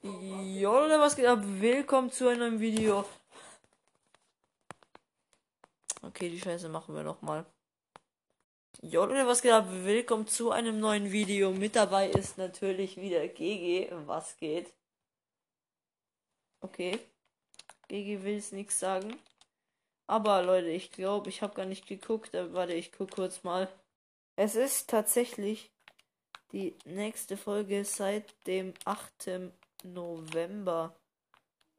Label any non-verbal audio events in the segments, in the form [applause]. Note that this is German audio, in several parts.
Jo, Leute, was geht ab? Willkommen zu einem neuen Video. Okay, die Scheiße machen wir nochmal. Jo, Leute, was geht ab? Willkommen zu einem neuen Video. Mit dabei ist natürlich wieder GG. Was geht? Okay. GG will es nichts sagen. Aber Leute, ich glaube, ich habe gar nicht geguckt. Aber warte, ich guck kurz mal. Es ist tatsächlich die nächste Folge seit dem 8. November.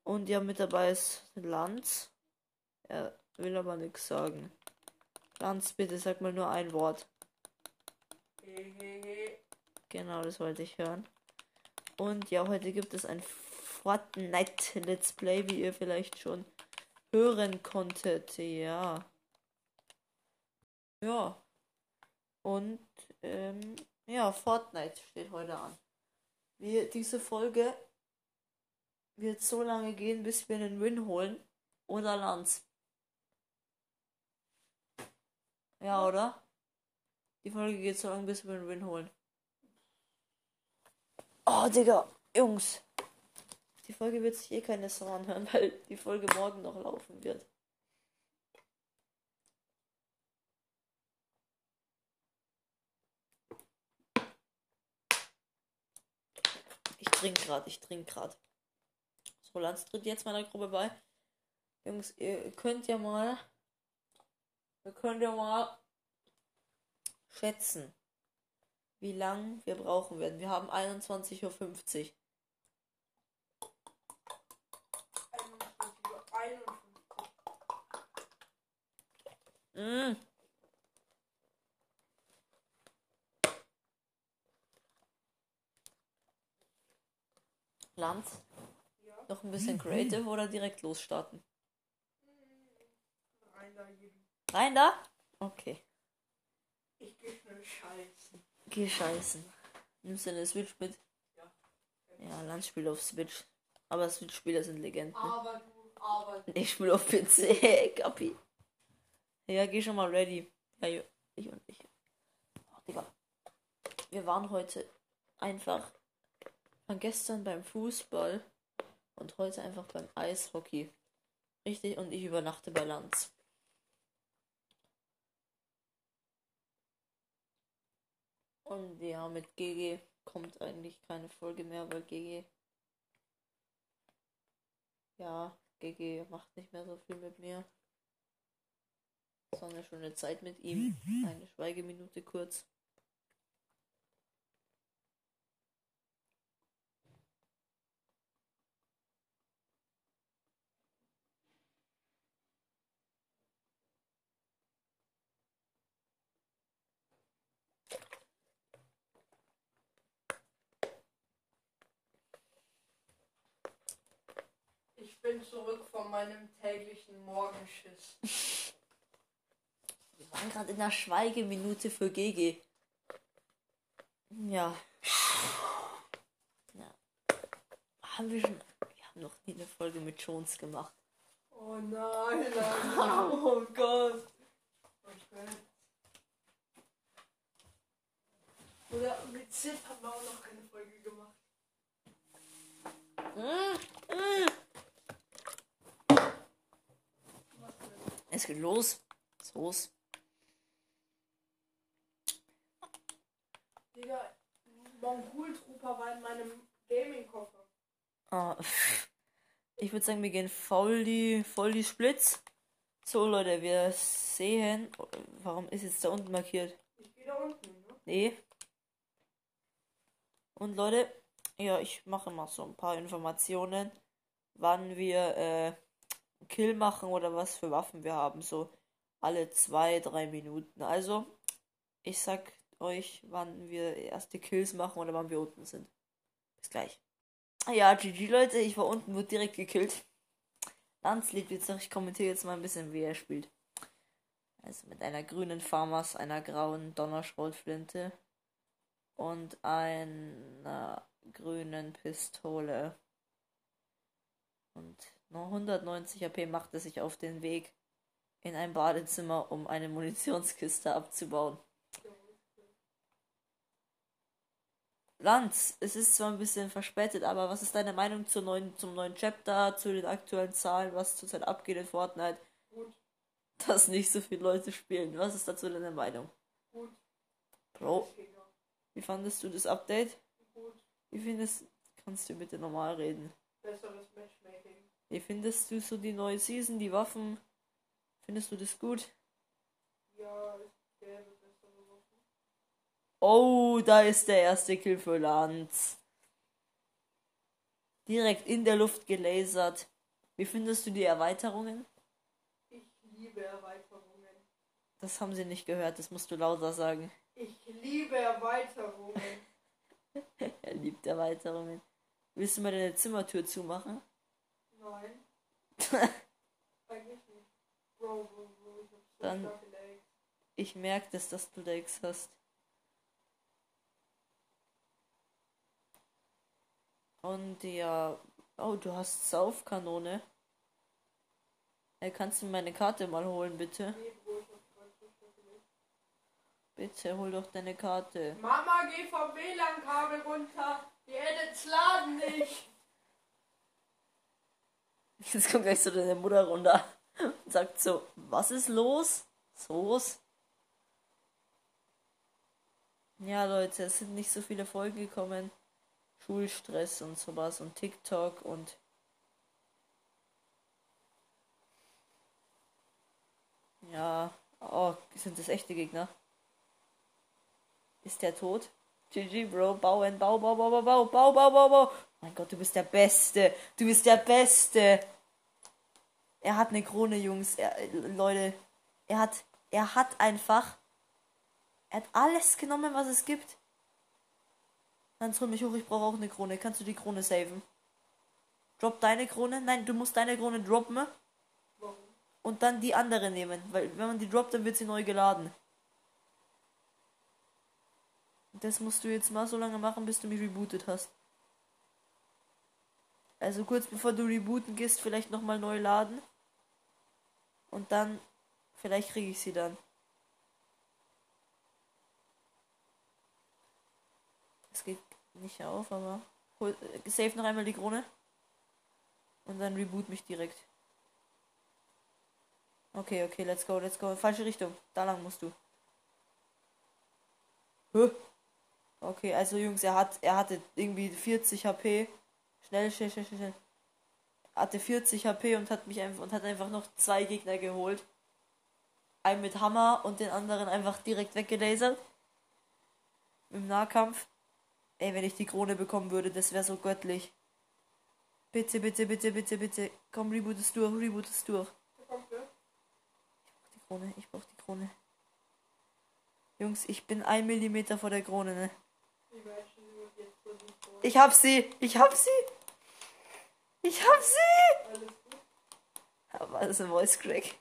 Und ja, mit dabei ist Lanz. Er will aber nichts sagen. Lanz, bitte sag mal nur ein Wort. Genau, das wollte ich hören. Und ja, heute gibt es ein Fortnite Let's Play, wie ihr vielleicht schon hören konntet. Ja. Ja. Und ähm, ja, Fortnite steht heute an. Wir, diese Folge wird so lange gehen, bis wir einen Win holen. Oder Lanz. Ja, oder? Die Folge geht so lange, bis wir einen Win holen. Oh, Digga. Jungs. Die Folge wird sich eh keine Sau anhören, [laughs] weil die Folge morgen noch laufen wird. Ich trinke gerade, ich trinke gerade. So, Lanz tritt jetzt meiner Gruppe bei. Jungs, ihr könnt ja mal. Ihr könnt ja mal schätzen, wie lang wir brauchen werden. Wir haben 21.50 Uhr. 51. Mm. Lanz, noch ein bisschen creative oder direkt losstarten? rein da jeden. Rein da? Okay. Ich geh schnell scheißen. Geh scheißen. Nimmst du eine Switch mit? Ja. Ja, Lanz spielt auf Switch. Aber Switch-Spieler sind Legenden. Aber du, aber du. Ich spiele auf PC, [laughs] Kapi. Ja, geh schon mal ready. Ja, ich und ich. Oh, Digga. Wir waren heute einfach von gestern beim Fußball und heute einfach beim Eishockey. Richtig, und ich übernachte bei Lanz. Und ja, mit GG kommt eigentlich keine Folge mehr, weil GG. Ja, GG macht nicht mehr so viel mit mir. Sondern schon eine Zeit mit ihm. Eine Schweigeminute kurz. Ich bin zurück von meinem täglichen Morgenschiss. [laughs] Wir waren gerade in der Schweigeminute für GG. Ja. ja. Haben wir schon. Wir haben noch nie eine Folge mit Jones gemacht. Oh nein, nein. Oh [laughs] Gott. Okay. Oder mit Sid haben wir auch noch keine Folge gemacht. Mm, mm. Was denn? Es geht los. Ist los? Digga, Mongol Trooper war in meinem Gaming-Koffer. Ah, ich würde sagen, wir gehen voll die, voll die Splits. So, Leute, wir sehen. Warum ist jetzt da unten markiert? Ich gehe da unten, ne? Nee. Und Leute, ja, ich mache mal so ein paar Informationen, wann wir äh, Kill machen oder was für Waffen wir haben. So alle zwei, drei Minuten. Also, ich sag euch, wann wir erste Kills machen oder wann wir unten sind. Bis gleich. Ja, GG Leute, ich war unten, wurde direkt gekillt. Lanz lebt jetzt noch, ich kommentiere jetzt mal ein bisschen, wie er spielt. Also mit einer grünen Farmers, einer grauen Donnerschrotflinte und einer grünen Pistole. Und nur 190 AP macht er sich auf den Weg in ein Badezimmer, um eine Munitionskiste abzubauen. Lanz, es ist zwar ein bisschen verspätet, aber was ist deine Meinung zur neuen, zum neuen Chapter, zu den aktuellen Zahlen, was zurzeit abgeht in Fortnite? Gut, Dass nicht so viele Leute spielen. Was ist dazu deine Meinung? gut. Bro, wie fandest du das Update? Gut. Wie findest Kannst du bitte normal reden? Besseres Matchmaking. Wie findest du so die neue Season, die Waffen? Findest du das gut? Ja, gäbe bessere Waffen. Oh, da ist der erste Kill für Lanz. Direkt in der Luft gelasert. Wie findest du die Erweiterungen? Ich liebe Erweiterungen. Das haben sie nicht gehört, das musst du lauter sagen. Ich liebe Erweiterungen. [laughs] er liebt Erweiterungen. Willst du mal deine Zimmertür zumachen? Nein, [laughs] eigentlich nicht. Bro, bro, bro, ich hab so Dann- starke Legs. Ich merke das, dass du Legs hast. Und ja. Oh, du hast Saufkanone. Hey, kannst du meine Karte mal holen, bitte? Nee, Bro, ich hab grad so starke Legs. Bitte hol doch deine Karte. Mama, geh vom WLAN-Kabel runter. Die Edits laden nicht. [laughs] Jetzt kommt gleich so deine Mutter runter und sagt so, was ist los? So's? Ja, Leute, es sind nicht so viele Folgen gekommen. Schulstress und sowas und TikTok und ja, oh, sind das echte Gegner? Ist der tot? GG, Bro, bauen, bau, bau, bau, bau, bau, bau, bau, bau, bau. Mein Gott, du bist der Beste. Du bist der Beste. Er hat eine Krone, Jungs. Er, Leute, er hat, er hat einfach, er hat alles genommen, was es gibt. Hans, hol mich hoch, ich brauche auch eine Krone. Kannst du die Krone saven? Drop deine Krone? Nein, du musst deine Krone droppen und dann die andere nehmen. Weil wenn man die droppt, dann wird sie neu geladen. Das musst du jetzt mal so lange machen, bis du mich rebootet hast. Also kurz bevor du rebooten gehst, vielleicht nochmal neu laden. Und dann, vielleicht kriege ich sie dann. Es geht nicht auf, aber. Hol, äh, save noch einmal die Krone. Und dann reboot mich direkt. Okay, okay, let's go, let's go. Falsche Richtung. Da lang musst du. Okay, also Jungs, er hat, er hatte irgendwie 40 HP. Schnell, schnell, schnell, schnell. schnell. Hatte 40 HP und hat mich einfach und hat einfach noch zwei Gegner geholt. Einen mit Hammer und den anderen einfach direkt weggelasert. Im Nahkampf. Ey, wenn ich die Krone bekommen würde, das wäre so göttlich. Bitte, bitte, bitte, bitte, bitte. Komm, reboot es durch, reboot es durch. Kommt wer? Die Krone, ich brauch die Krone. Jungs, ich bin ein Millimeter vor der Krone, ne? Ich hab sie! Ich hab sie! Ich hab sie! Alles gut? Aber das ist ein Voice Crack.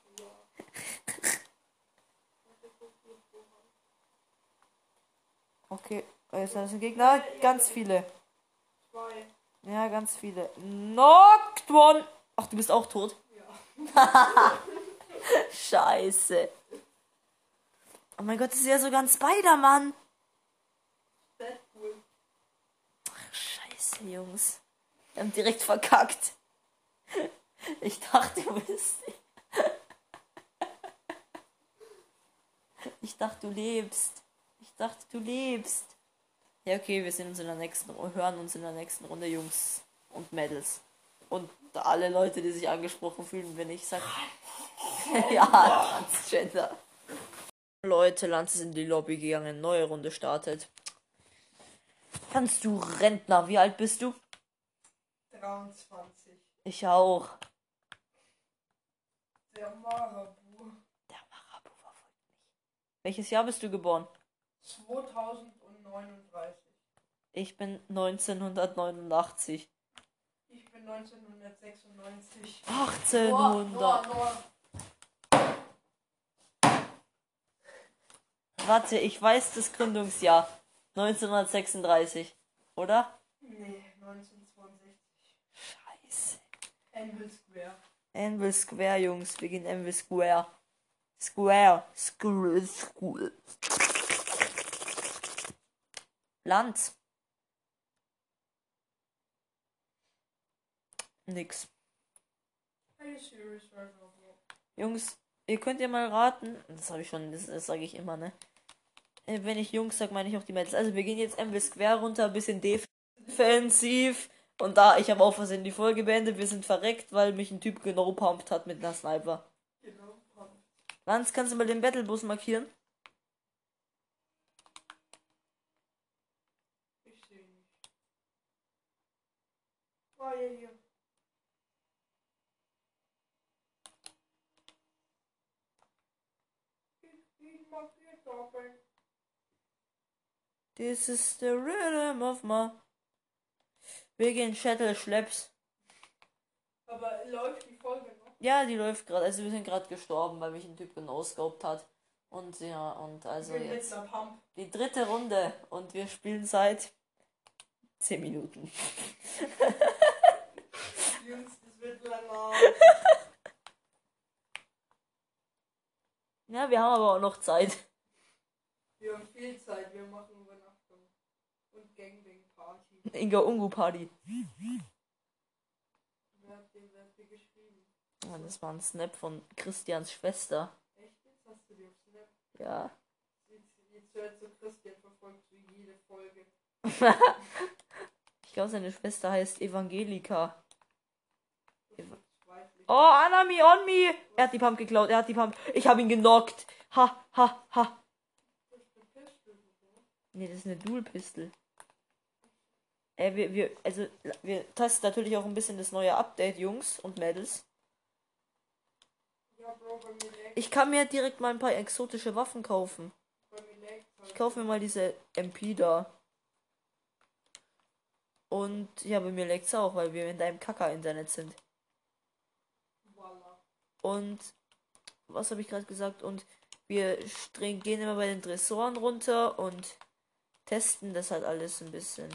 Okay, jetzt sind ein Gegner. Ganz viele. Zwei. Ja, ganz viele. Knocked one! Ach, du bist auch tot? Ja. [laughs] Scheiße. Oh mein Gott, das ist ja sogar ein Spider-Man. Deadpool. Scheiße, Jungs. Wir haben direkt verkackt. [laughs] Ich dachte, du bist. Ich dachte, du lebst. Ich dachte, du lebst. Ja, okay, wir sehen uns in der nächsten hören uns in der nächsten Runde, Jungs und Mädels. Und alle Leute, die sich angesprochen fühlen, wenn ich sag. [laughs] ja, Transgender. Leute, Lanz ist in die Lobby gegangen, neue Runde startet. Kannst du Rentner, wie alt bist du? 23. Ich auch. Der Marabu. Der Marabu verfolgt mich. Welches Jahr bist du geboren? 2039. Ich bin 1989. Ich bin 1996. 1800. Noah, Noah. Warte, ich weiß das Gründungsjahr. 1936. Oder? Nee, 1962. Anvil Square. Anvil Square, Jungs. Wir gehen Anvil Square. Square. Square. Square. Land. Nix. Jungs, ihr könnt ja mal raten. Das habe ich schon, das, das sage ich immer, ne? Äh, wenn ich Jungs sage, meine ich auch die Mädels. Also wir gehen jetzt Anvil Square runter, bisschen defensiv. Und da, ich habe auch versehen die Folge beendet. Wir sind verreckt, weil mich ein Typ genau pumpt hat mit einer Sniper. Genau. Pump. Lance, kannst du mal den Battlebus markieren? Ich sehe nicht. Ja, hier. Hier doppeln. This is the rhythm of my. Wir gehen Shuttle Schlepps. Aber läuft die Folge noch? Ja, die läuft gerade. Also wir sind gerade gestorben, weil mich ein Typ genoscoped hat. Und ja, und also bin jetzt jetzt am Pump. die dritte Runde und wir spielen seit 10 Minuten. Jungs, das wird länger. [laughs] Ja, wir haben aber auch noch Zeit. Wir haben viel Zeit, wir machen Übernachtung. Und Gangbang-Party. Inga Ungu Party. Oh, das war ein Snap von Christians Schwester. Echt? Jetzt hast du dir auf Snap. Ja. Jetzt, hört so Christian verfolgt so jede Folge. Ich glaube, seine Schwester heißt Evangelika. Ich. Oh, Anami on me! Er hat die Pump geklaut, er hat die Pump. Ich habe ihn genockt. Ha, ha, ha. Nee, das ist eine Dual Pistol. Äh, wir, wir, also, wir testen natürlich auch ein bisschen das neue Update, Jungs und Mädels. Ich kann mir direkt mal ein paar exotische Waffen kaufen. Ich kaufe mir mal diese MP da. Und ja, bei mir legt's auch, weil wir in deinem Kacker-Internet sind. Und was habe ich gerade gesagt? Und wir gehen immer bei den Dressoren runter und testen das halt alles ein bisschen.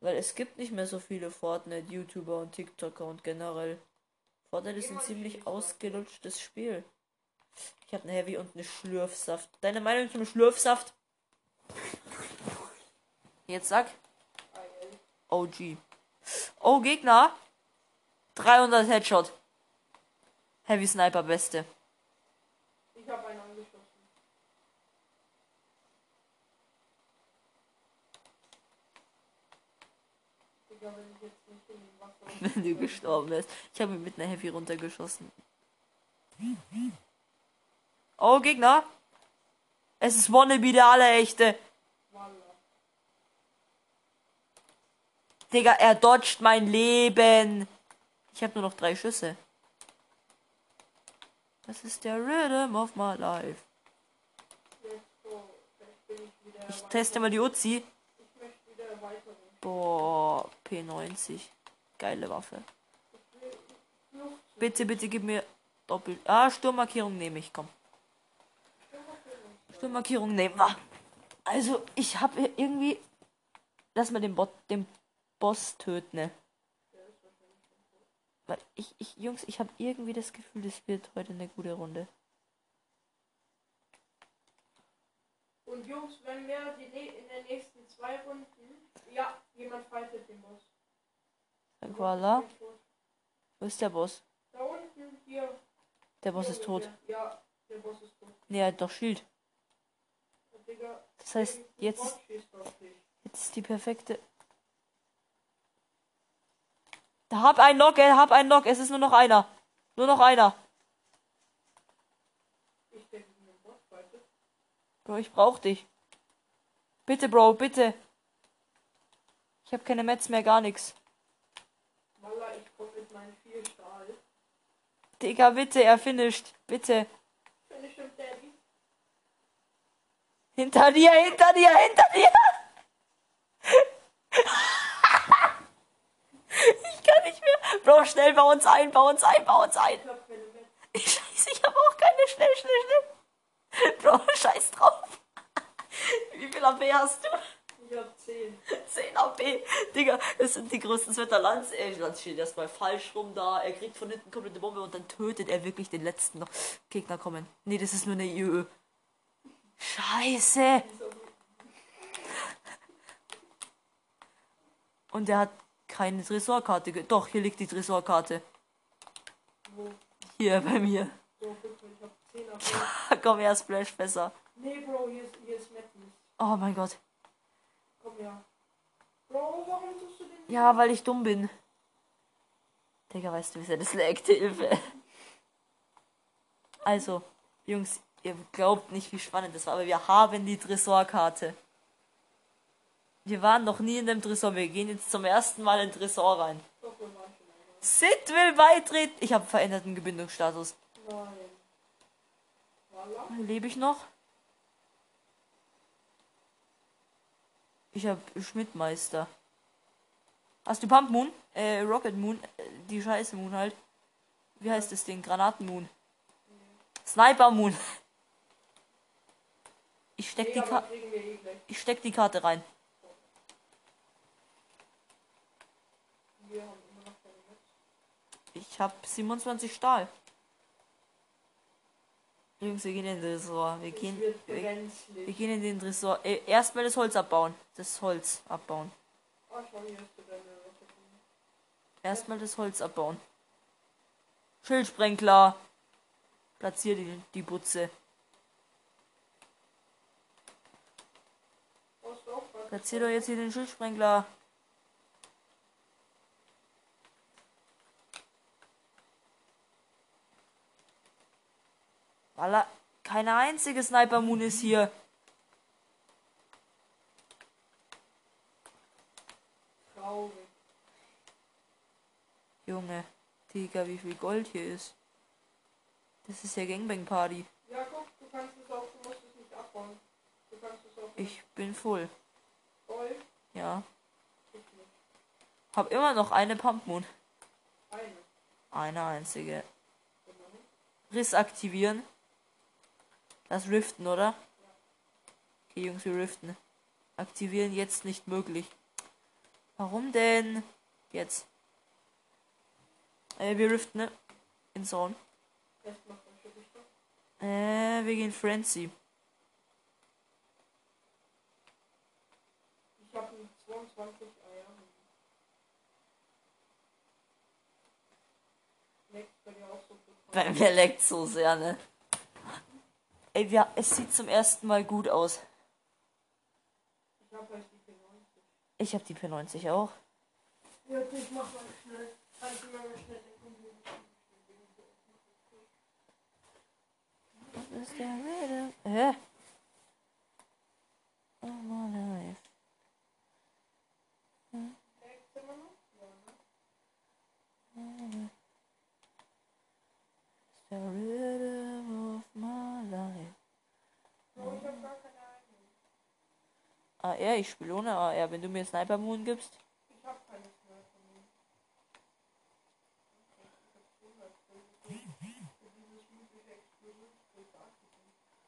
Weil es gibt nicht mehr so viele Fortnite-YouTuber und TikToker und generell. Fortnite ist ein ziemlich ausgelutschtes Spiel. Ich habe eine Heavy und eine Schlürfsaft. Deine Meinung zum Schlürfsaft? Jetzt sag. OG. Oh, Gegner. 300 Headshot. Heavy Sniper, beste. Ich habe einen angeschossen. [laughs] Wenn du gestorben wärst. Ich habe ihn mit einer Heavy runtergeschossen. Oh, Gegner. Es ist Wannabe, der allerechte. Digga, er dodgt mein Leben. Ich habe nur noch drei Schüsse. Das ist der Rhythm of my life. Ich teste mal die Uzi. Ich möchte wieder Erweiterung. Boah, P90. Geile Waffe. Bitte, bitte gib mir Doppel. Ah, Sturmmarkierung nehme ich, komm. Sturmmarkierung nehmen wir. Also, ich habe irgendwie. Lass mal den Bot, den Boss töten, ne? Weil ich, ich, Jungs, ich habe irgendwie das Gefühl, das wird heute eine gute Runde. Und Jungs, wenn wir die, ne- in den nächsten zwei Runden. Ja, jemand fightet den Boss. Sag Voila. Wo ist der Boss? Da unten, hier. Der Boss hier ist tot. ungefähr. Ja, der Boss ist tot. Nee, er hat doch Schild. Digga, Das heißt, jetzt ist, jetzt ist die perfekte. Da hab einen Knock, er hab einen Knock. Es ist nur noch einer. Nur noch einer. Ich denke. Bro, ich brauch dich. Bitte, Bro, bitte. Ich habe keine Metz mehr, gar nichts. Walla, ich komme mit meinem vier Stahl. Digga, bitte, er finisht. Bitte. Finish him, Daddy. Hinter dir, hinter dir, hinter dir. ich kann nicht mehr. Bro, schnell, bau uns ein, bau uns ein, bau uns ein. Ich scheiße, ich habe auch keine. Schnell, schnell, schnell. Bro, scheiß drauf. Wie viel AP hast du? Ich hab 10. 10 AP. Digga, das sind die größten Sweater Lanz. Ey, Lanz steht erstmal falsch rum da. Er kriegt von hinten komplette Bombe und dann tötet er wirklich den letzten noch. Gegner kommen. Nee, das ist nur eine IÖ. Scheiße. Und der hat keine Tresorkarte. Doch, hier liegt die Tresorkarte. Wo? Hier bei mir. So, bitte, ich hab 10 Erfolg. [laughs] Komm her, Splash besser. Nee, Bro, hier ist, hier ist Madness. Oh mein Gott. Her. Bro, warum tust du den? Ja, weil ich dumm bin. Digga, weißt du, wie sehr das laggt? Hilfe. Also, Jungs, ihr glaubt nicht, wie spannend das war, aber wir haben die Tresorkarte. Wir waren noch nie in dem Tresor. Wir gehen jetzt zum ersten Mal in den Tresor rein. Sid will beitreten. Ich habe veränderten Gebindungsstatus. Nein. Lebe ich noch? Ich habe Schmidtmeister. Hast du Pump Moon? Äh, Rocket Moon? Äh, die scheiße Moon halt. Wie heißt das Ding? Granaten Moon. Sniper Moon. [laughs] Ich steck, die Ka gleich. ich steck die Karte rein. Wir haben immer noch keine Netz. Ich habe 27 Stahl. Jungs, wir gehen in den Tresor. Wir gehen, wir, wir gehen in den Tresor. Äh, erstmal das Holz abbauen. Das Holz abbauen. Rocket. Erstmal das Holz abbauen. Schildsprenkler. Platzier die, die Butze. Brauchst du auch was? Platzier doch jetzt hier den Schildsprenkler. Walla, keine einzige Sniper Moon ist hier. Traurig. Junge, Digga, wie viel Gold hier ist. Das ist ja Gangbang Party. Ja, guck, du kannst es auch, du musst es nicht abbauen. Du kannst es auch Ich bin voll. voll. Ja. Hab immer noch eine Pump Moon. Eine. Eine einzige. Riss aktivieren. Das Riften, oder? Okay, Jungs, wir riften. Aktivieren jetzt nicht möglich. Warum denn? Jetzt. Äh, wir riften, ne? In Zone. Äh, wir gehen Frenzy. Ich habe 22 Eier. Leckt bei dir auch so gut. Bei mir leckt so sehr, ne? Ey, wir, es sieht zum ersten Mal gut aus. Ich habe halt die P90. Ich habe die P90 auch. Ja, ich mach mal schnell. Also mal schnell den Computer. Was ist der Rhythm? Hä? Oh my life. Ja, ne? The rhythm of my life. Bro, ich hab gar keine eigenen. AR, ich spiele ohne AR. Wenn du mir Sniper Moon gibst. Ich hab keine Sniper mehr.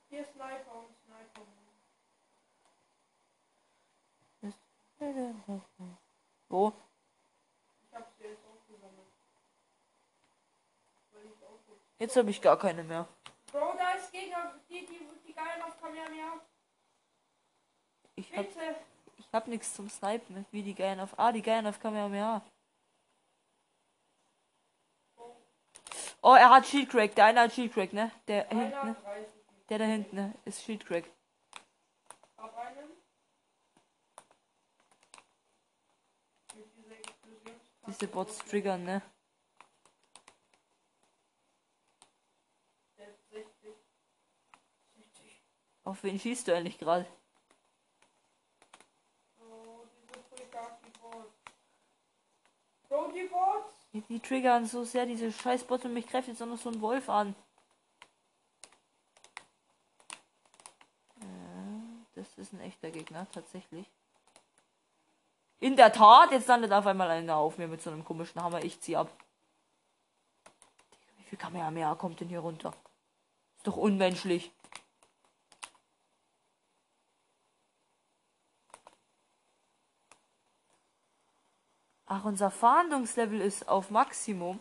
Hier ist Sniper und Sniper. Wo? Ich hab sie jetzt auch gesammelt. Weil ich auch so. Jetzt habe ich gar keine mehr. Bro, da ist Gegner, die, die, geilen auf Kamehameha. Ich hab, Bitte. ich hab nichts zum Snipen. Wie die Geilen auf. Ah, die Geilen auf Kamehameha. Oh, er hat Shield Crack. Der eine hat Shield Crack, ne? Der hinten, Einer ne? 30. Der da hinten, ne? Ist Shield Crack. Explosion. Diese Bots triggern, ne? Der ist 60. 60. Auf wen schießt du eigentlich gerade? Oh. Bro, die Bots. Die, die triggern so sehr diese scheiß Bots und mich greift jetzt auch noch so ein Wolf an. Ja, das ist ein echter Gegner, tatsächlich. In der Tat, jetzt landet auf einmal einer auf mir mit so einem komischen Hammer. Ich zieh ab. Wie viel Kamehameha kommt denn hier runter? Ist doch unmenschlich. Ach, unser Fahndungslevel ist auf Maximum.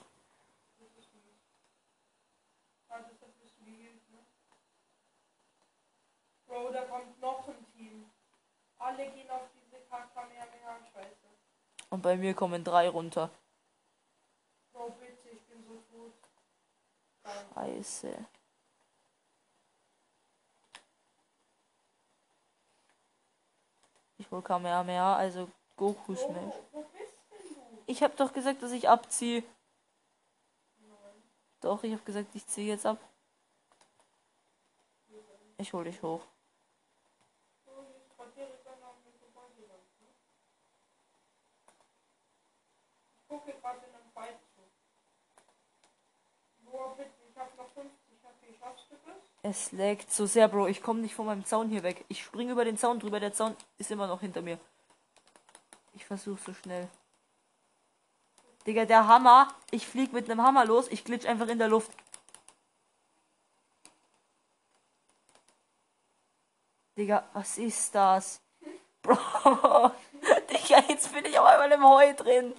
Bro, da kommt noch ein Team. Alle gehen auf diese Kamehameha-Scheiße. Und bei mir kommen drei runter. Oh bitte, ich bin so tot. Scheiße. Ich hol Kamehameha, also Goku Smash. Oh, du? Ich hab doch gesagt, dass ich abziehe. Doch, ich hab gesagt, ich ziehe jetzt ab. Ich hol dich hoch. Hier ist gerade direkt an mir vorbeigegangen. Ich gucke gerade in einem Fight zu. Boah, bitte, ich hab noch 50 HP. Schaffst du das? Es laggt so sehr, Bro. Ich komme nicht von meinem Zaun hier weg. Ich spring über den Zaun drüber. Der Zaun ist immer noch hinter mir. Ich versuche so schnell. Digga, der Hammer. Ich flieg mit einem Hammer los. Ich glitsch einfach in der Luft. Digga, was ist das? [laughs] Bro. Digga, jetzt bin ich auf einmal im Heu drin.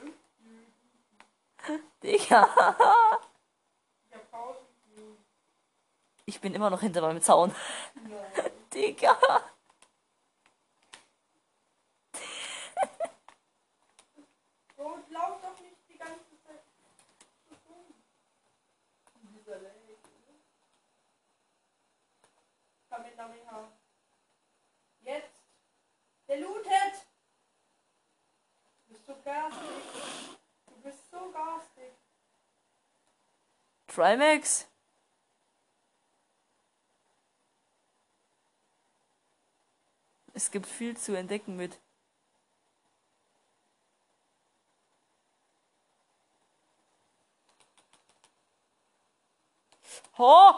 [laughs] Digga. Ich hab 1000. Ich bin immer noch hinter meinem Zaun. [laughs] Digga. So, lauf doch nicht die ganze Zeit. so dumm. Dieser Lag. Kamehameha. Jetzt. Der lootet. Du bist so garstig. Du bist so garstig. Trimax? Es gibt viel zu entdecken mit. Ho!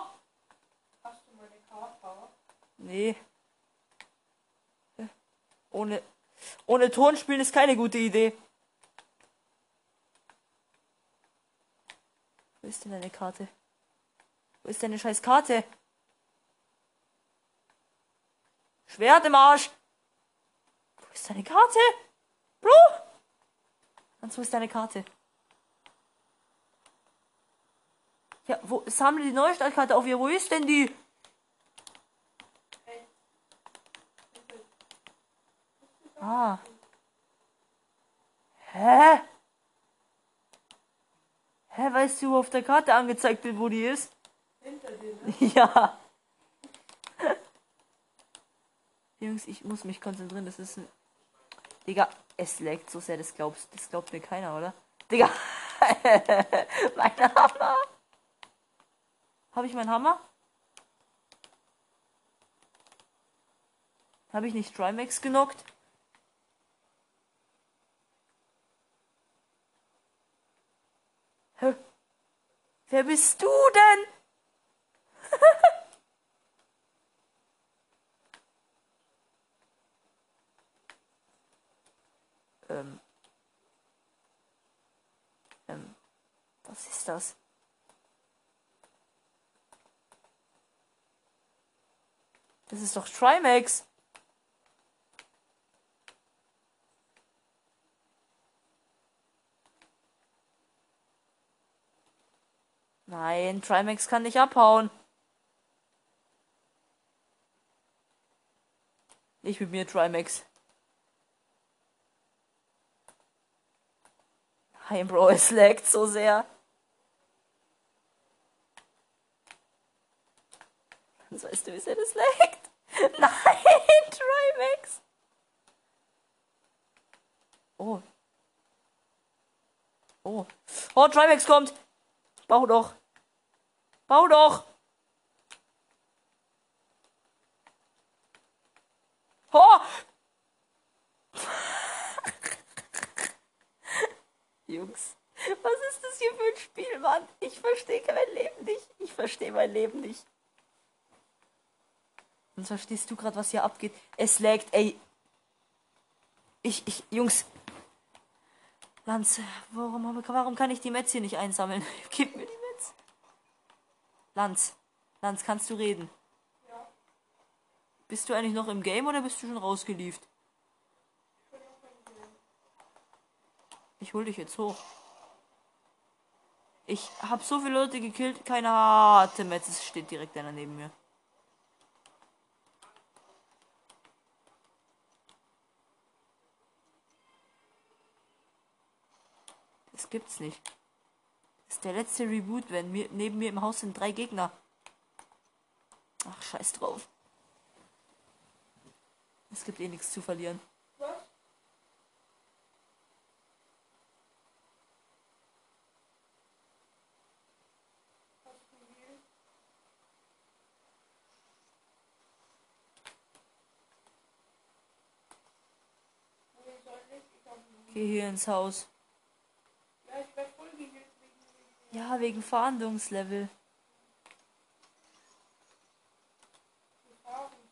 Hast du meine Karte? Nee. Ohne, ohne Ton spielen ist keine gute Idee. Wo ist denn deine Karte? Wo ist deine scheiß Karte? Schwert im Arsch! Wo ist deine Karte? Bro! Hans, wo ist deine Karte? Ja, wo, sammle die neue Stadtkarte auf. Ja, wo ist denn die? Hey. Bitte. Ah. Hä? Hä, weißt du, wo auf der Karte angezeigt wird, wo die ist? Hinter dir, ne? [laughs] Ja. Jungs, ich muss mich konzentrieren. Das ist ein. Digga, es laggt so sehr, das glaubst, das glaubt mir keiner, oder? Digga. [laughs] mein Hammer. Habe ich meinen Hammer? Habe ich nicht Trimax genockt? Hä? Wer bist du denn? [laughs] ähm. Ähm. Was ist das? Das ist doch Trimax. Nein, Trimax kann nicht abhauen. Nicht mit mir, Trimax. Nein, Bro, es laggt so sehr. Sonst weißt du, wie sehr das laggt. [laughs] Nein, Trimax. Oh. Oh. Oh, Trimax kommt. Bau doch. Bau doch. Oh. [laughs] Jungs, was ist das hier für ein Spiel, Mann? Ich verstehe mein Leben nicht. Ich verstehe mein Leben nicht. Und verstehst du gerade, was hier abgeht? Es laggt, ey. Ich, ich, Jungs. Lanz, warum, warum kann ich die Metz hier nicht einsammeln? [laughs] Gib mir die. Lanz, Lanz, kannst du reden? Ja. Bist du eigentlich noch im Game oder bist du schon rausgelieft? Ich hol dich jetzt hoch. Ich hab so viele Leute gekillt, keine harte Metz. Es steht direkt einer neben mir. Das gibt's nicht. Das ist der letzte Reboot, wenn mir, neben mir im Haus sind drei Gegner. Ach, scheiß drauf. Es gibt eh nichts zu verlieren. Geh hier ins Haus. Ja, ich werde voll geheilt wegen Ja, wegen Fahndungslevel.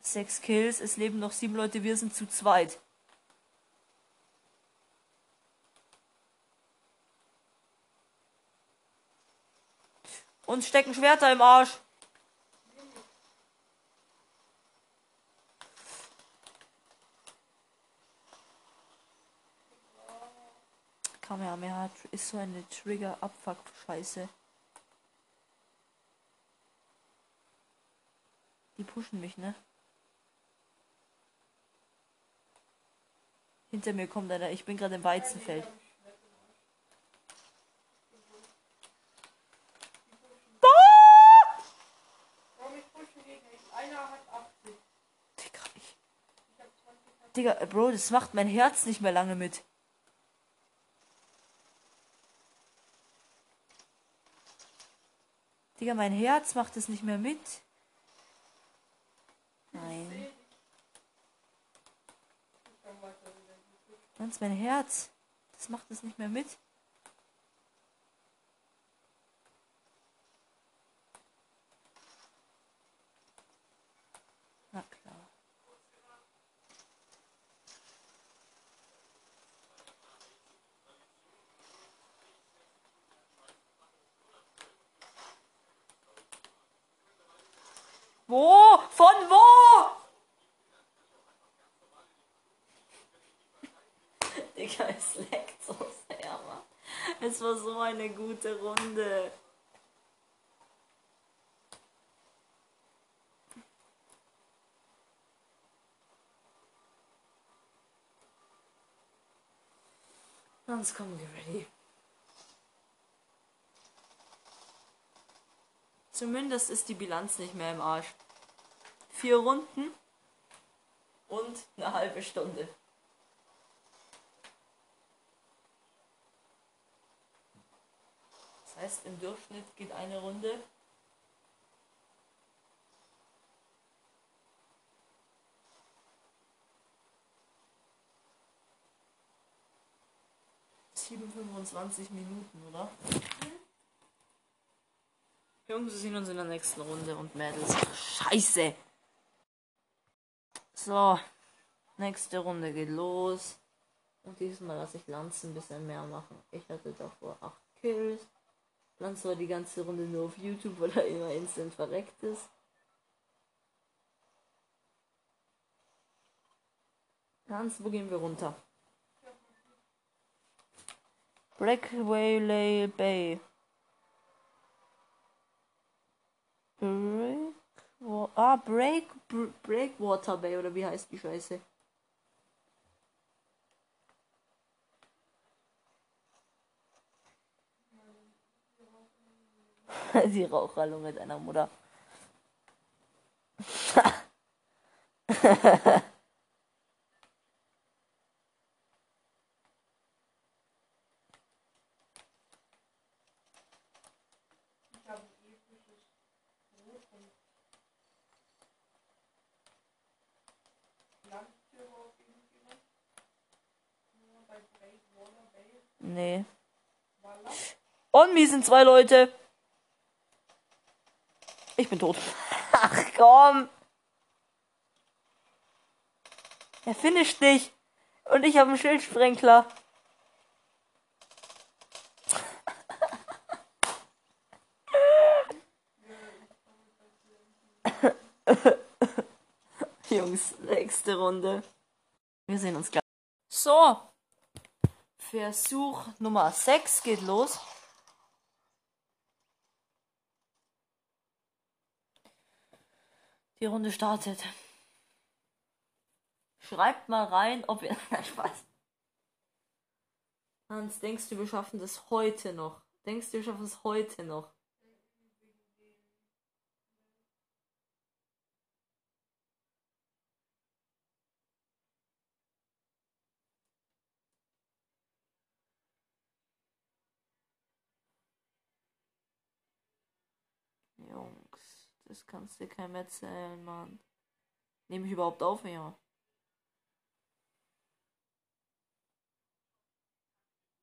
Sechs Kills, es leben noch sieben Leute, wir sind zu zweit. Uns stecken Schwerter im Arsch. Kamehameha ist so eine Trigger-Abfuck-Scheiße. Die pushen mich, ne? Hinter mir kommt einer. Ich bin gerade im Weizenfeld. Warum ich pushen Gegner? Ich- Einer hat 80. Digga, ich. Ich hab 20. Digga, Bro, das macht mein Herz nicht mehr lange mit. Digga, mein Herz macht es nicht mehr mit. Nein. Sonst mein Herz. Das macht es nicht mehr mit. Wo? Von wo? [laughs] Digga, es leckt so sehr, Mann. Es war so eine gute Runde. Sonst kommen wir ready. Zumindest ist die Bilanz nicht mehr im Arsch. Vier Runden und eine halbe Stunde. Das heißt, im Durchschnitt geht eine Runde. Sieben 25 Minuten, oder? Jungs, wir sehen uns in der nächsten Runde und Mädels. Scheiße! So, nächste Runde geht los. Und diesmal lasse ich Lanz ein bisschen mehr machen. Ich hatte davor 8 Kills. Lanz war die ganze Runde nur auf YouTube, weil er immer instant verreckt ist. Lanz, wo gehen wir runter? Breakway Bay. Break. Ah, Break. Br Breakwater Bay oder wie heißt die Scheiße? [laughs] die Raucherlunge deiner Mutter. [laughs] Ich habe ein episches Brot und Landtiere auf irgendjemand. Nur bei Breakwater Bay. Nee. Und mir sind zwei Leute. Ich bin tot. [laughs] Ach komm. Er finisht dich. Und ich habe einen Schildsprenkler. [laughs] Jungs, nächste Runde. Wir sehen uns gleich. So. Versuch Nummer 6 geht los. Die Runde startet. Schreibt mal rein, ob ihr. [laughs] Nein, Spaß. Hans, denkst du, wir schaffen das heute noch? Denkst du, wir schaffen es heute noch? Jungs, das kannst du keinem erzählen, Mann. Nehme ich überhaupt auf, ja?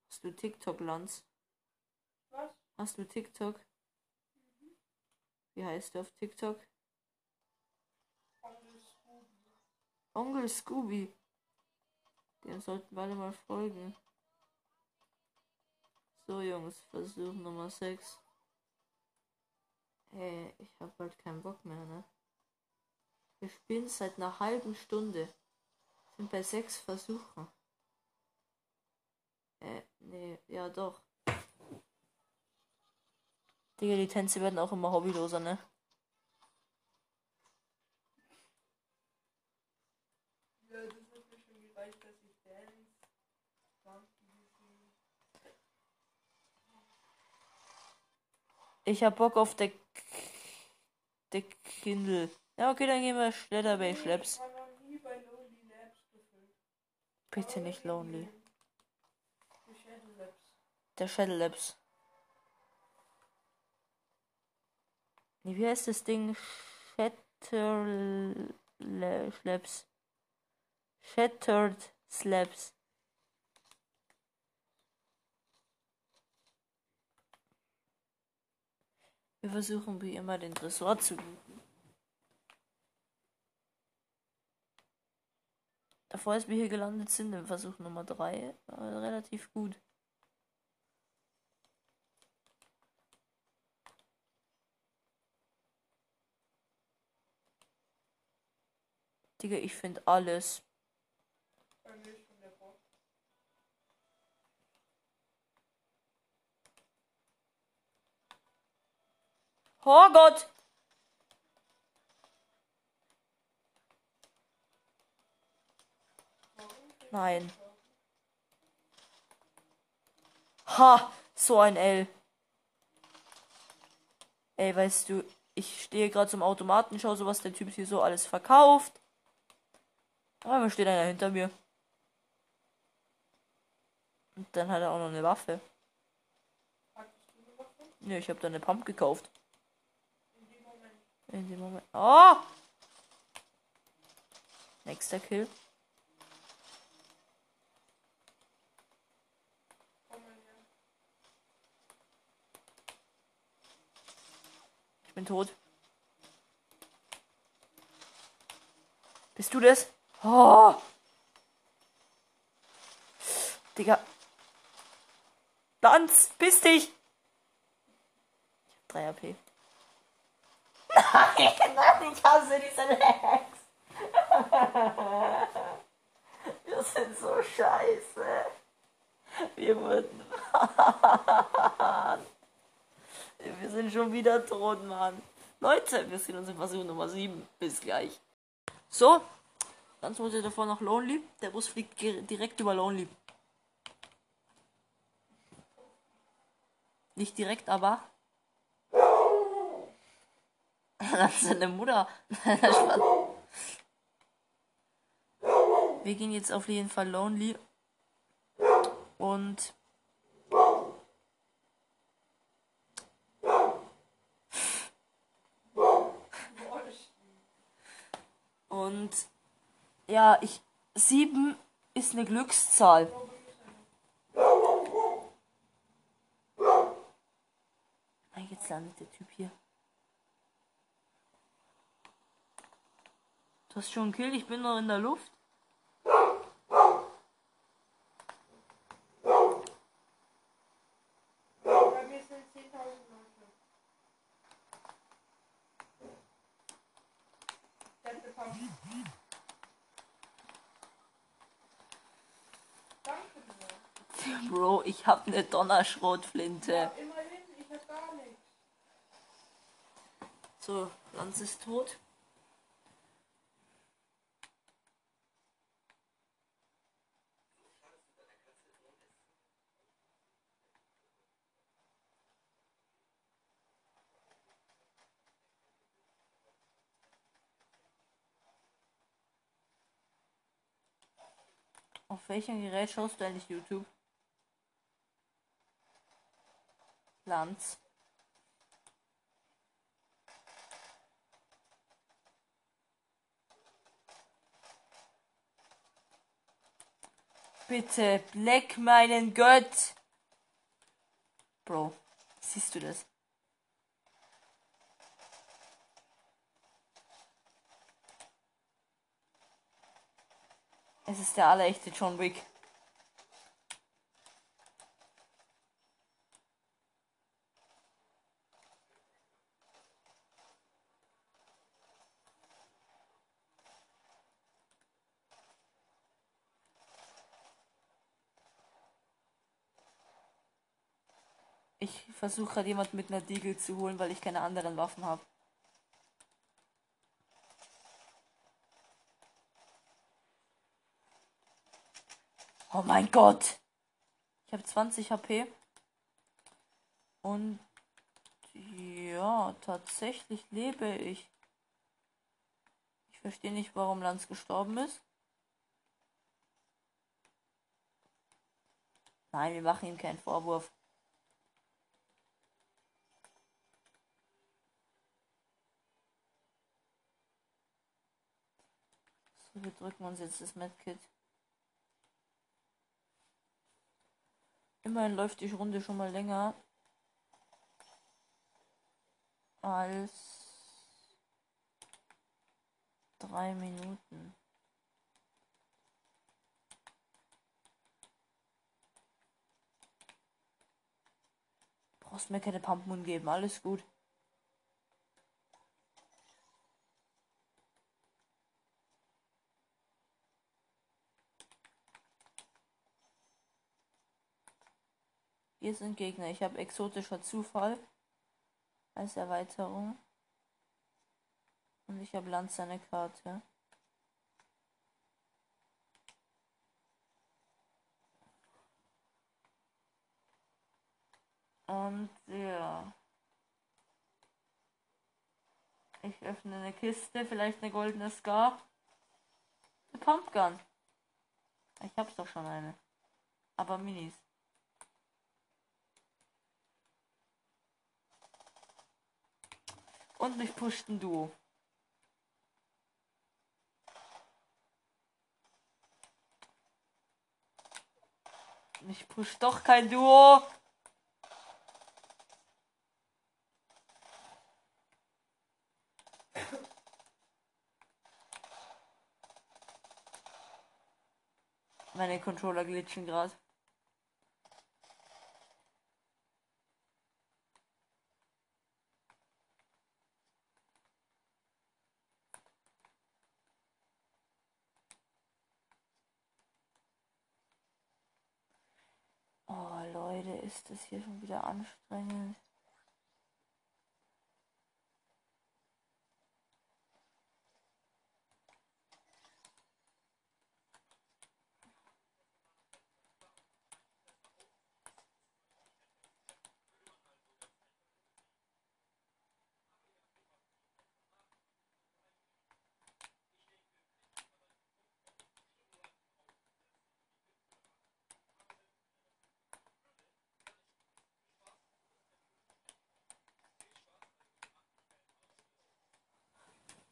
Hast du TikTok, Lanz? Was? Hast du TikTok? Wie heißt du auf TikTok? Onkel Scooby. Onkel Scooby. Dem sollten wir alle mal folgen. So, Jungs, Versuch Nummer 6. Hey, ich hab bald keinen Bock mehr, ne? Wir spielen seit einer halben Stunde. Sind bei sechs Versuchen. Äh, nee, ja doch. Digga, die Tänze werden auch immer hobbyloser, ne? Ja, das hat mir schon gereicht, dass ich Dance. Ich hab Bock auf der, der Kindle. Ja, okay, dann gehen wir schneller bei Schleps. Bitte nicht lonely. Der Shadow Labs. Nee, wie heißt das Ding? Shattered Slabs. Shattered Slabs. Wir versuchen wie immer den Tresor zu looten. Davor, als wir hier gelandet sind, im Versuch Nummer 3, war relativ gut. Digga, ich finde alles. Bei mir ist schon der Bock. Oh Gott! Nein. Ha! So ein L. Ey, weißt du, ich stehe gerade zum Automaten, schau so, was der Typ hier so alles verkauft. Aber steht einer hinter mir. Und dann hat er auch noch eine Waffe? Ne, ich habe da eine Pump gekauft. In dem Moment. Oh! Nächster Kill. Ich bin tot. Bist du das? Oh! Digga. Lanz, piss dich! Ich hab 3 AP. Nein, ich hasse diese Lags. Wir sind so scheiße. Wir wurden. Wir sind schon wieder tot, Mann. Leute, wir sehen uns im Versuch Nummer 7. Bis gleich. So, dann wollte davor noch Lonely. Der Bus fliegt direkt über Lonely. Nicht direkt, aber. Das ist seine Mutter. Wir gehen jetzt auf jeden Fall Lonely. Und. Und ja, ich. Sieben ist eine Glückszahl. Jetzt landet der Typ hier. Du hast schon Kill, ich bin noch in der Luft. Bei mir sind 10.000 Leute. Letzte Pump. Danke dir. Bro, ich hab eine Donnerschrotflinte. Ja, immerhin, ich hab gar nichts. So, Lanz ist tot. Auf welchem Gerät schaust du eigentlich YouTube? Lanz. Bitte, Black meinen Gott. Bro, siehst du das? Es ist der allerechte John Wick. Ich versuche gerade jemand mit einer Diegel zu holen, weil ich keine anderen Waffen habe. Oh mein Gott. Ich habe 20 HP. Und ja, tatsächlich lebe ich. Ich verstehe nicht, warum Lanz gestorben ist. Nein, wir machen ihm keinen Vorwurf. So, wir drücken uns jetzt das Medkit. Immerhin läuft die Runde schon mal länger als drei Minuten. Brauchst mir keine Pumpmoon geben, alles gut. Hier sind Gegner. Ich habe exotischer Zufall als Erweiterung. Und ich habe Lanz seine Karte. Und ja. Ich öffne eine Kiste, vielleicht eine goldene Scar. Eine Pumpgun. Ich hab's doch schon eine. Aber Minis. Und mich pusht ein Duo. Mich pusht doch kein Duo. Meine Controller glitschen gerade. Oh Leute, ist das hier schon wieder anstrengend.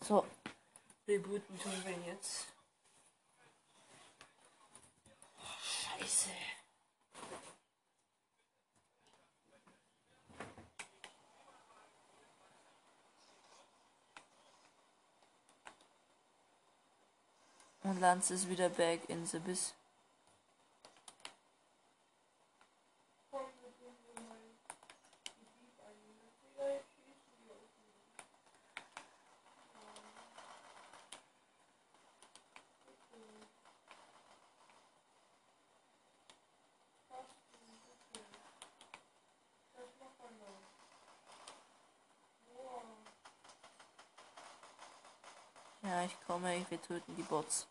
So, rebooten tun wir jetzt. Scheiße. Und Lanz ist wieder back in the Biss. Ich komme, wir töten die Bots.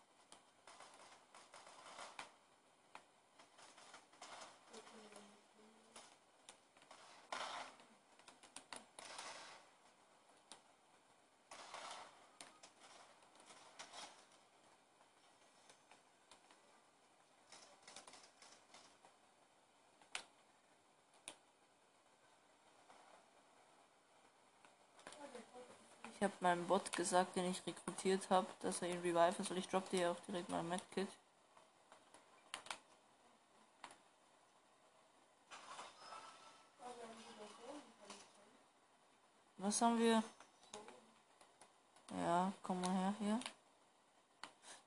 habe meinem Bot gesagt, den ich rekrutiert habe, dass er ihn reviven soll. Ich droppe dir auch direkt mal ein Medkit. Was haben wir? Ja, komm mal her hier.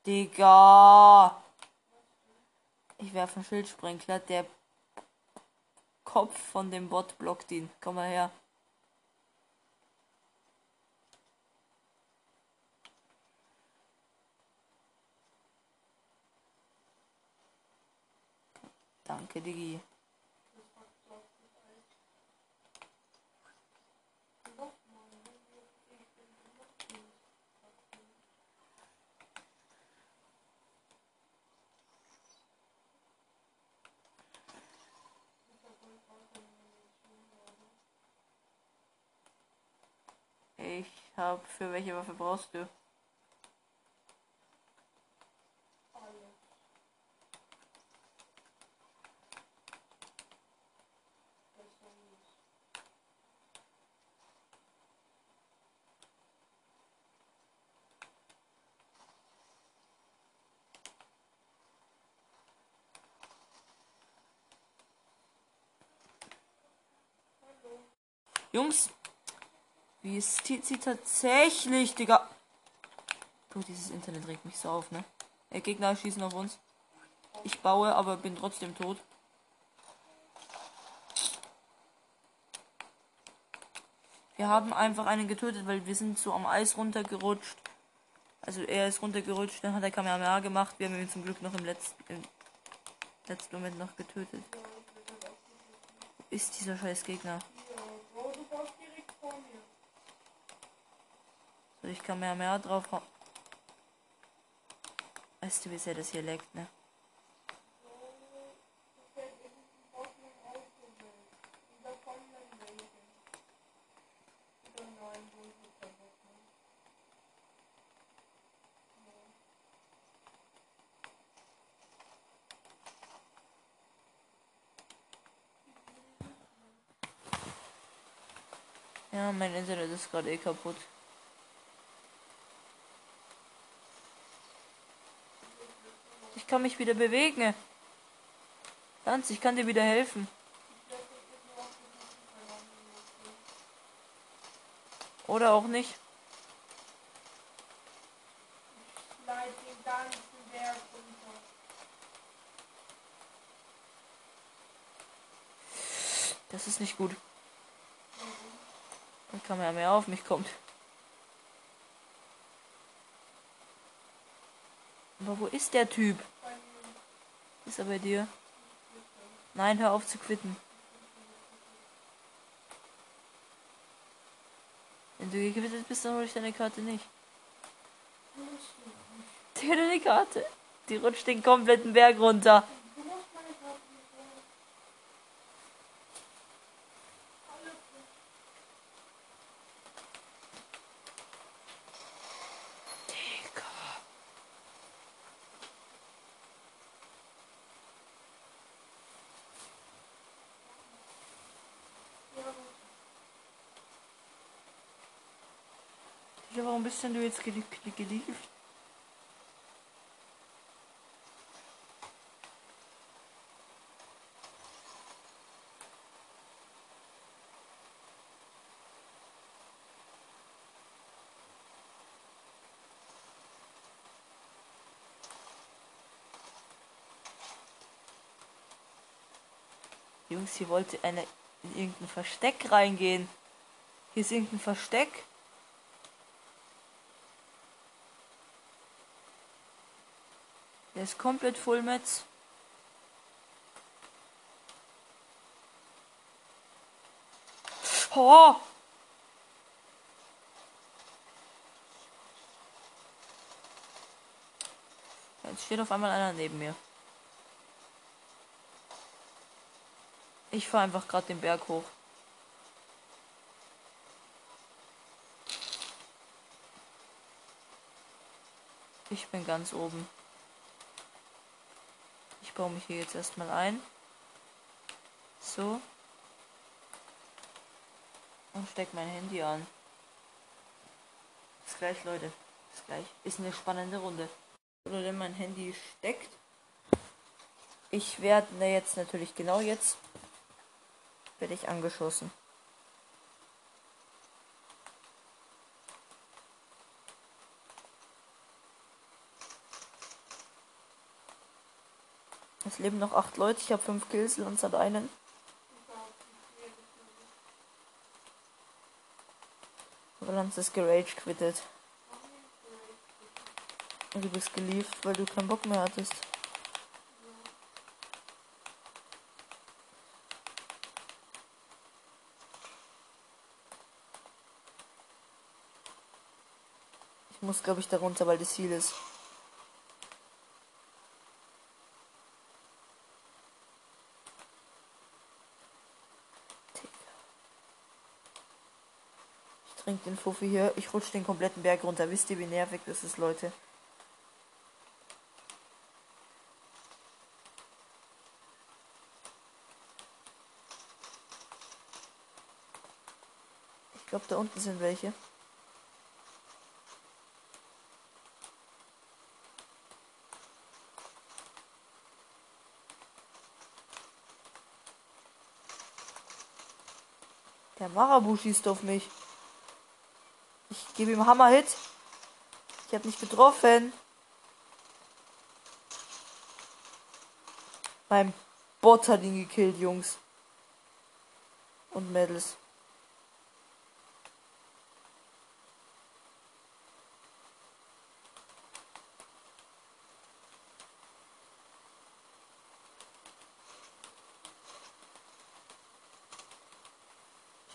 Digga! Ich werfe einen Schildsprenkler. Der Kopf von dem Bot blockt ihn. Komm mal her. Danke, Digi. Ich hab. Für welche Waffe brauchst du? Jungs, wie ist sie tatsächlich, Digga? Du, dieses Internet regt mich so auf, ne? Der Gegner schießen auf uns. Ich baue, aber bin trotzdem tot. Wir haben einfach einen getötet, weil wir sind so am Eis runtergerutscht. Also er ist runtergerutscht, dann hat er Kamehameha gemacht. Wir haben ihn zum Glück noch im letzten, im letzten Moment noch getötet. Ist dieser scheiß Gegner? Ich kann mehr mehr drauf Weißt du, wie sehr das hier leckt, ne? Ja, mein Internet ist gerade eh kaputt. Kann mich wieder bewegen. Ganz, ich kann dir wieder helfen. Oder auch nicht. Das ist nicht gut. Dann kann man ja mehr auf mich kommt. Aber wo ist der Typ? Ist er bei dir? Nein, hör auf zu quitten. Wenn du gequittet bist, dann hole ich deine Karte nicht. Die deine Karte. Die rutscht den kompletten Berg runter. Ja, warum bist denn du jetzt gel gelieft? Jungs, hier wollte eine in irgendein Versteck reingehen. Hier ist irgendein Versteck. Der ist komplett voll Metz. Oh! Jetzt steht auf einmal einer neben mir. Ich fahre einfach gerade den Berg hoch. Ich bin ganz oben baue mich hier jetzt erstmal ein. So. Und steck mein Handy an. Bis gleich, Leute. Bis gleich. Ist eine spannende Runde. Oder wenn mein Handy steckt. Ich werde ne, jetzt natürlich genau jetzt werde ich angeschossen. Es leben noch acht Leute. Ich habe fünf Kills und hat einen. Roland ist gerage quittet. Und du bist gelieft, weil du keinen Bock mehr hattest. Ich muss, glaube ich, darunter, weil das Ziel ist. Trinke den Fuffi hier. Ich rutsche den kompletten Berg runter. Wisst ihr, wie nervig das ist, Leute? Ich glaube, da unten sind welche. Der Marabu schießt auf mich. Gebe ihm Hammer-Hit. Ich habe nicht getroffen. Mein Bot hat ihn gekillt, Jungs. Und Mädels.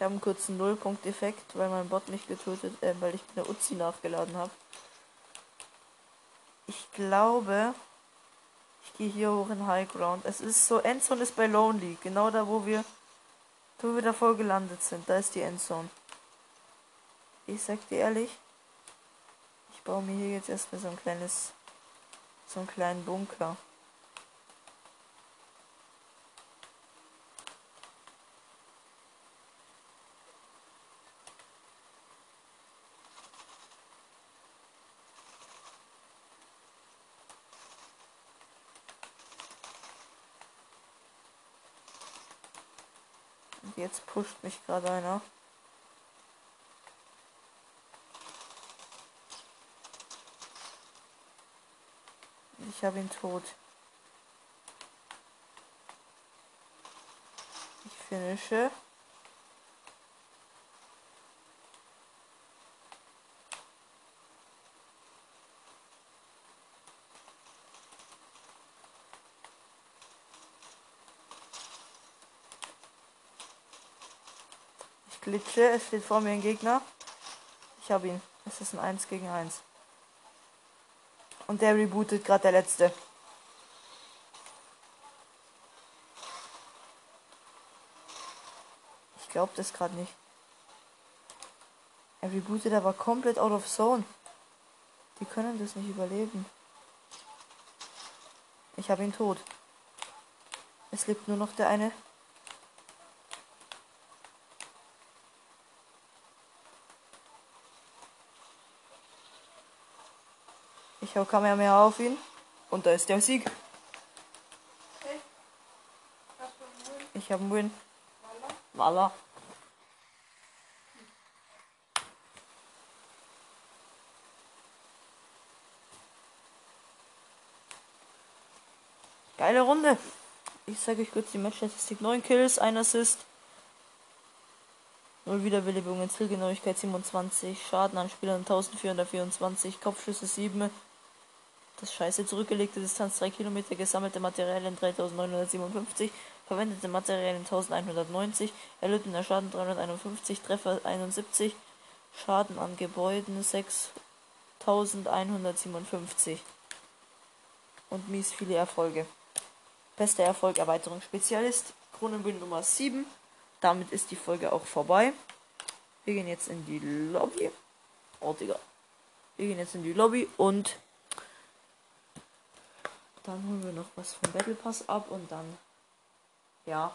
Habe einen kurzen Nullpunkt-Effekt, weil mein Bot mich getötet, äh, weil ich eine Uzi nachgeladen habe. Ich glaube, ich gehe hier hoch in High Ground. Es ist so, Endzone ist bei Lonely, genau da, wo wir, wo wir davor gelandet sind. Da ist die Endzone. Ich sag dir ehrlich, ich baue mir hier jetzt erstmal so ein kleines, so einen kleinen Bunker. Jetzt pusht mich gerade einer. Ich habe ihn tot. Ich finische. Glitsche. Es steht vor mir ein Gegner. Ich habe ihn. Es ist ein 1 gegen 1. Und der rebootet gerade der letzte. Ich glaube das gerade nicht. Er rebootet aber komplett out of zone. Die können das nicht überleben. Ich habe ihn tot. Es lebt nur noch der eine Ich hau Kamehameha auf ihn. Und da ist der Sieg. Ich habe einen Win. Walla. Geile Runde. Ich sage euch kurz die Match-Statistik. 9 Kills, 1 Assist. 0 Wiederbelebungen, Zielgenauigkeit 27, Schaden an Spielern 1424, Kopfschüsse 7, das scheiße zurückgelegte Distanz 3 Kilometer, gesammelte Materialien 3957, verwendete Materialien 1190, erlittener Schaden 351, Treffer 71, Schaden an Gebäuden 6157 und mies viele Erfolge. Bester Erfolg Erweiterung Spezialist, Kronenbild Nummer 7. Damit ist die Folge auch vorbei. Wir gehen jetzt in die Lobby. Oh, Digga. Wir gehen jetzt in die Lobby und dann holen wir noch was vom Battle Pass ab und dann, ja.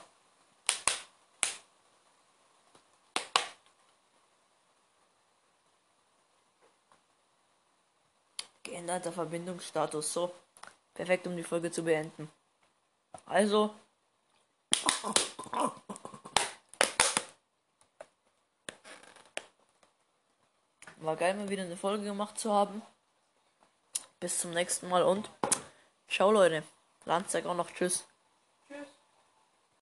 Geänderter Verbindungsstatus. So. Perfekt, um die Folge zu beenden. Also. War geil, mal wieder eine Folge gemacht zu haben. Bis zum nächsten Mal und ciao Leute. Landstag auch noch. Tschüss.